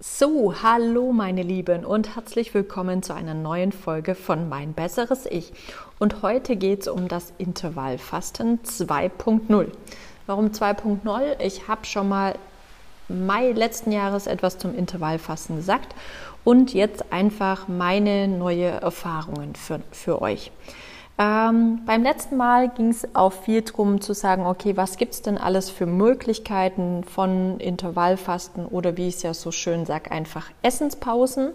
So, hallo meine Lieben und herzlich willkommen zu einer neuen Folge von Mein besseres Ich. Und heute geht es um das Intervallfasten 2.0. Warum 2.0? Ich habe schon mal Mai letzten Jahres etwas zum Intervallfasten gesagt und jetzt einfach meine neue Erfahrungen für, für euch. Ähm, beim letzten Mal ging es auch viel darum zu sagen, okay, was gibt es denn alles für Möglichkeiten von Intervallfasten oder wie ich es ja so schön sage, einfach Essenspausen.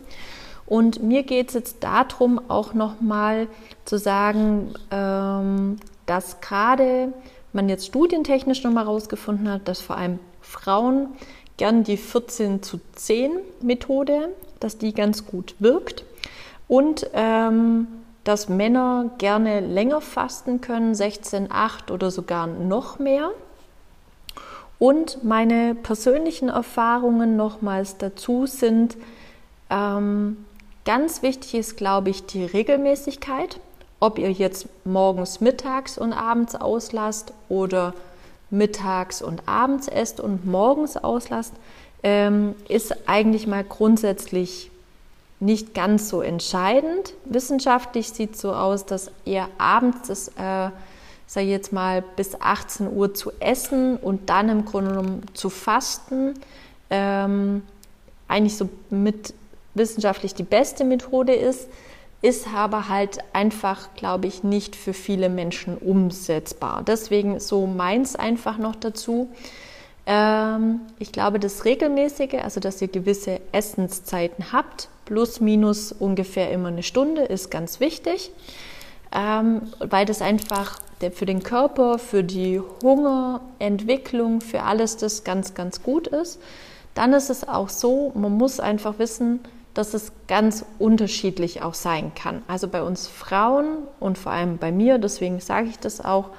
Und mir geht es jetzt darum, auch nochmal zu sagen, ähm, dass gerade man jetzt studientechnisch nochmal herausgefunden hat, dass vor allem Frauen gern die 14 zu 10 Methode, dass die ganz gut wirkt. Und ähm, dass Männer gerne länger fasten können, 16, 8 oder sogar noch mehr. Und meine persönlichen Erfahrungen nochmals dazu sind, ähm, ganz wichtig ist, glaube ich, die Regelmäßigkeit. Ob ihr jetzt morgens, mittags und abends auslasst oder mittags und abends esst und morgens auslasst, ähm, ist eigentlich mal grundsätzlich nicht ganz so entscheidend. Wissenschaftlich sieht es so aus, dass eher abends das, äh, sag ich jetzt mal, bis 18 Uhr zu essen und dann im Grunde genommen zu fasten, ähm, eigentlich so mit wissenschaftlich die beste Methode ist, ist aber halt einfach, glaube ich, nicht für viele Menschen umsetzbar. Deswegen so meins einfach noch dazu. Ähm, ich glaube, das Regelmäßige, also dass ihr gewisse Essenszeiten habt, plus minus ungefähr immer eine Stunde, ist ganz wichtig, ähm, weil das einfach für den Körper, für die Hungerentwicklung, für alles das ganz, ganz gut ist. Dann ist es auch so, man muss einfach wissen, dass es ganz unterschiedlich auch sein kann. Also bei uns Frauen und vor allem bei mir, deswegen sage ich das auch,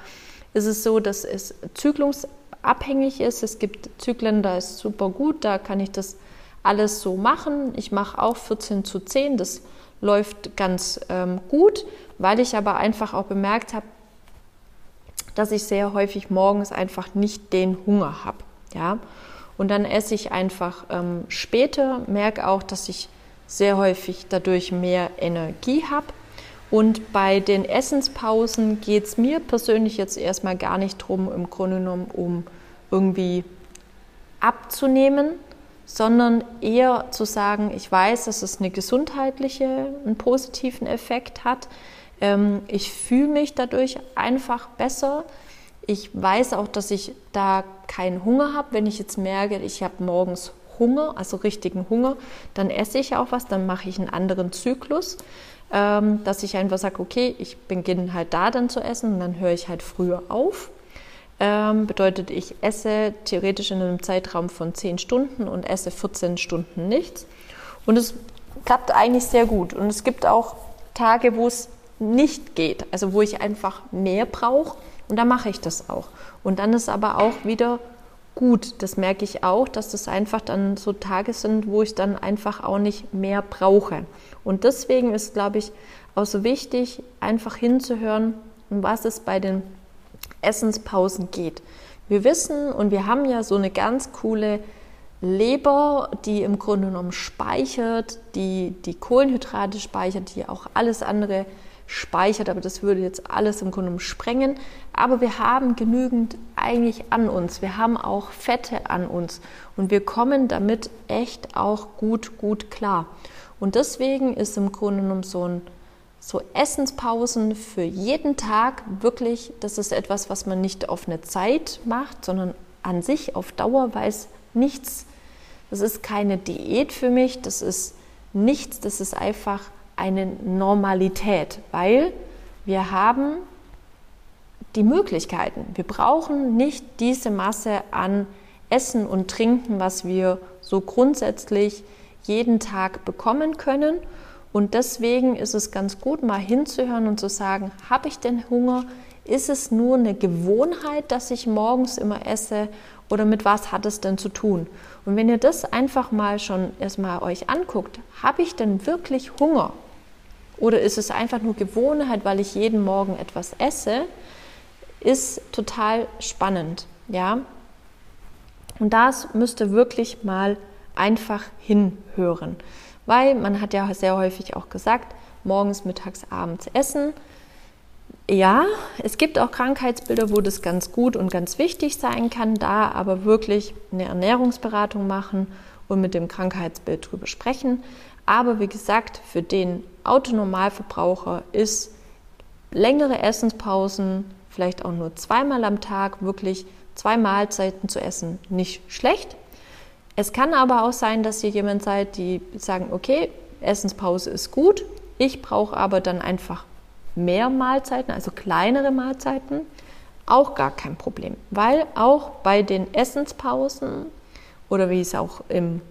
ist es so, dass es zyklungsabhängig ist. Es gibt Zyklen, da ist super gut, da kann ich das alles so machen. Ich mache auch 14 zu 10, das läuft ganz ähm, gut, weil ich aber einfach auch bemerkt habe, dass ich sehr häufig morgens einfach nicht den Hunger habe. Ja? Und dann esse ich einfach ähm, später, merke auch, dass ich sehr häufig dadurch mehr Energie habe. Und bei den Essenspausen geht es mir persönlich jetzt erstmal gar nicht darum, im Grunde genommen, um irgendwie abzunehmen, sondern eher zu sagen, ich weiß, dass es eine gesundheitliche, einen positiven Effekt hat. Ähm, ich fühle mich dadurch einfach besser. Ich weiß auch, dass ich da keinen Hunger habe. Wenn ich jetzt merke, ich habe morgens Hunger, also richtigen Hunger, dann esse ich auch was, dann mache ich einen anderen Zyklus, ähm, dass ich einfach sage, okay, ich beginne halt da dann zu essen und dann höre ich halt früher auf. Ähm, bedeutet, ich esse theoretisch in einem Zeitraum von 10 Stunden und esse 14 Stunden nichts. Und es klappt eigentlich sehr gut. Und es gibt auch Tage, wo es nicht geht, also wo ich einfach mehr brauche und da mache ich das auch. Und dann ist aber auch wieder gut, das merke ich auch, dass das einfach dann so Tage sind, wo ich dann einfach auch nicht mehr brauche. Und deswegen ist, glaube ich, auch so wichtig, einfach hinzuhören, um was es bei den Essenspausen geht. Wir wissen und wir haben ja so eine ganz coole Leber, die im Grunde genommen speichert, die die Kohlenhydrate speichert, die auch alles andere speichert, aber das würde jetzt alles im Grunde genommen sprengen. Aber wir haben genügend eigentlich an uns. Wir haben auch Fette an uns und wir kommen damit echt auch gut, gut klar. Und deswegen ist im Grunde genommen so ein so Essenspausen für jeden Tag wirklich, das ist etwas, was man nicht auf eine Zeit macht, sondern an sich auf Dauer, weil es nichts, das ist keine Diät für mich, das ist nichts, das ist einfach eine Normalität, weil wir haben die Möglichkeiten. Wir brauchen nicht diese Masse an Essen und Trinken, was wir so grundsätzlich jeden Tag bekommen können und deswegen ist es ganz gut, mal hinzuhören und zu sagen, habe ich denn Hunger? Ist es nur eine Gewohnheit, dass ich morgens immer esse oder mit was hat es denn zu tun? Und wenn ihr das einfach mal schon erstmal euch anguckt, habe ich denn wirklich Hunger? Oder ist es einfach nur Gewohnheit, weil ich jeden Morgen etwas esse? Ist total spannend, ja? Und das müsst ihr wirklich mal einfach hinhören. Weil man hat ja sehr häufig auch gesagt, morgens, mittags, abends essen. Ja, es gibt auch Krankheitsbilder, wo das ganz gut und ganz wichtig sein kann, da aber wirklich eine Ernährungsberatung machen und mit dem Krankheitsbild drüber sprechen. Aber wie gesagt, für den Autonormalverbraucher ist längere Essenspausen, vielleicht auch nur zweimal am Tag, wirklich zwei Mahlzeiten zu essen, nicht schlecht. Es kann aber auch sein, dass ihr jemand seid, die sagen, okay, Essenspause ist gut, ich brauche aber dann einfach mehr Mahlzeiten, also kleinere Mahlzeiten, auch gar kein Problem, weil auch bei den Essenspausen oder wie es auch im,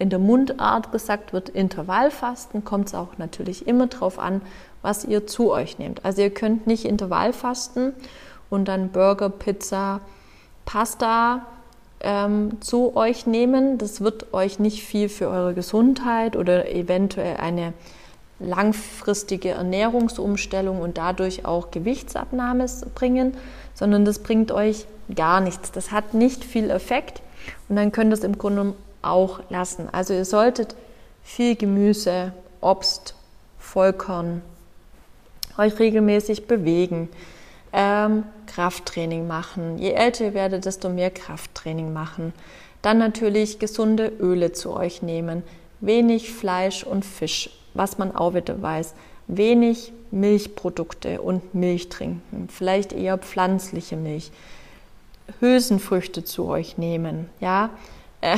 in der Mundart gesagt wird, Intervallfasten, kommt es auch natürlich immer darauf an, was ihr zu euch nehmt. Also ihr könnt nicht Intervallfasten und dann Burger, Pizza, Pasta ähm, zu euch nehmen. Das wird euch nicht viel für eure Gesundheit oder eventuell eine langfristige Ernährungsumstellung und dadurch auch Gewichtsabnahme bringen, sondern das bringt euch gar nichts. Das hat nicht viel Effekt und dann könnt ihr es im Grunde auch lassen. Also ihr solltet viel Gemüse, Obst, Vollkorn, euch regelmäßig bewegen, ähm, Krafttraining machen. Je älter ihr werdet, desto mehr Krafttraining machen. Dann natürlich gesunde Öle zu euch nehmen, wenig Fleisch und Fisch, was man auch wieder weiß, wenig Milchprodukte und Milch trinken, vielleicht eher pflanzliche Milch, Hülsenfrüchte zu euch nehmen, ja. Äh,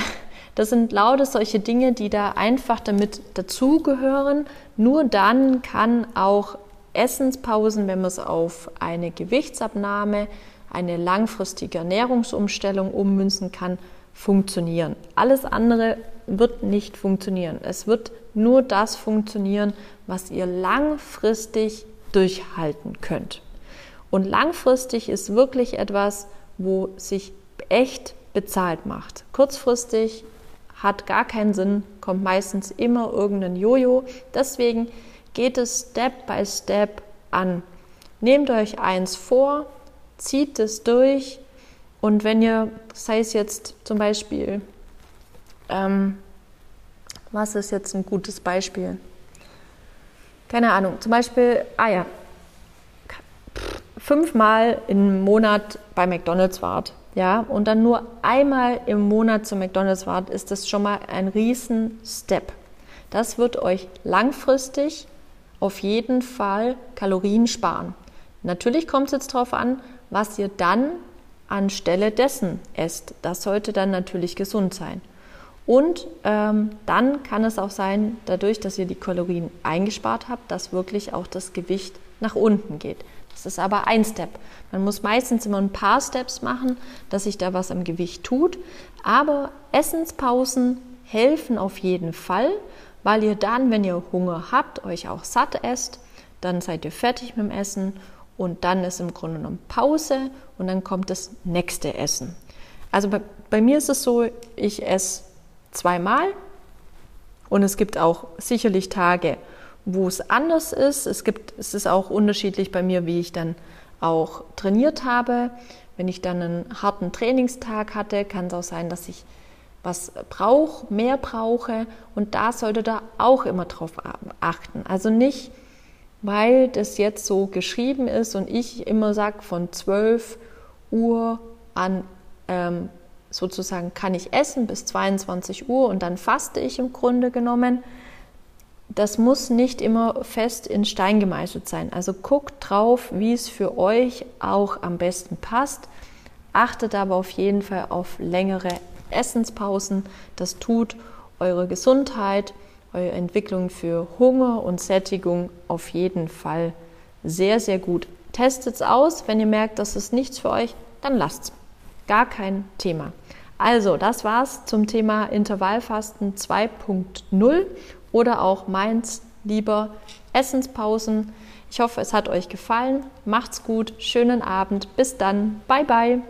das sind lauter solche Dinge, die da einfach damit dazugehören. Nur dann kann auch Essenspausen, wenn man es auf eine Gewichtsabnahme, eine langfristige Ernährungsumstellung ummünzen kann, funktionieren. Alles andere wird nicht funktionieren. Es wird nur das funktionieren, was ihr langfristig durchhalten könnt. Und langfristig ist wirklich etwas, wo sich echt bezahlt macht. Kurzfristig hat gar keinen Sinn, kommt meistens immer irgendein Jojo. Deswegen geht es Step by Step an. Nehmt euch eins vor, zieht es durch und wenn ihr, sei es jetzt zum Beispiel, ähm, was ist jetzt ein gutes Beispiel? Keine Ahnung, zum Beispiel, ah ja, fünfmal im Monat bei McDonalds wart, ja, und dann nur einmal im Monat zu McDonalds wart, ist das schon mal ein riesen Step. Das wird euch langfristig auf jeden Fall Kalorien sparen. Natürlich kommt es jetzt darauf an, was ihr dann anstelle dessen esst. Das sollte dann natürlich gesund sein. Und ähm, dann kann es auch sein, dadurch, dass ihr die Kalorien eingespart habt, dass wirklich auch das Gewicht nach unten geht. Das ist aber ein Step. Man muss meistens immer ein paar Steps machen, dass sich da was am Gewicht tut. Aber Essenspausen helfen auf jeden Fall weil ihr dann, wenn ihr Hunger habt, euch auch satt esst, dann seid ihr fertig mit dem Essen und dann ist im Grunde genommen Pause und dann kommt das nächste Essen. Also bei, bei mir ist es so, ich esse zweimal und es gibt auch sicherlich Tage, wo es anders ist. Es gibt, es ist auch unterschiedlich bei mir, wie ich dann auch trainiert habe. Wenn ich dann einen harten Trainingstag hatte, kann es auch sein, dass ich was brauche, mehr brauche und da sollte da auch immer drauf achten. Also nicht, weil das jetzt so geschrieben ist und ich immer sage, von 12 Uhr an ähm, sozusagen kann ich essen bis 22 Uhr und dann faste ich im Grunde genommen. Das muss nicht immer fest in Stein gemeißelt sein. Also guckt drauf, wie es für euch auch am besten passt. Achtet aber auf jeden Fall auf längere Essenspausen. Das tut eure Gesundheit, eure Entwicklung für Hunger und Sättigung auf jeden Fall sehr, sehr gut. Testet es aus. Wenn ihr merkt, das ist nichts für euch, dann lasst es. Gar kein Thema. Also, das war's zum Thema Intervallfasten 2.0 oder auch meins lieber Essenspausen. Ich hoffe, es hat euch gefallen. Macht's gut, schönen Abend. Bis dann. Bye bye.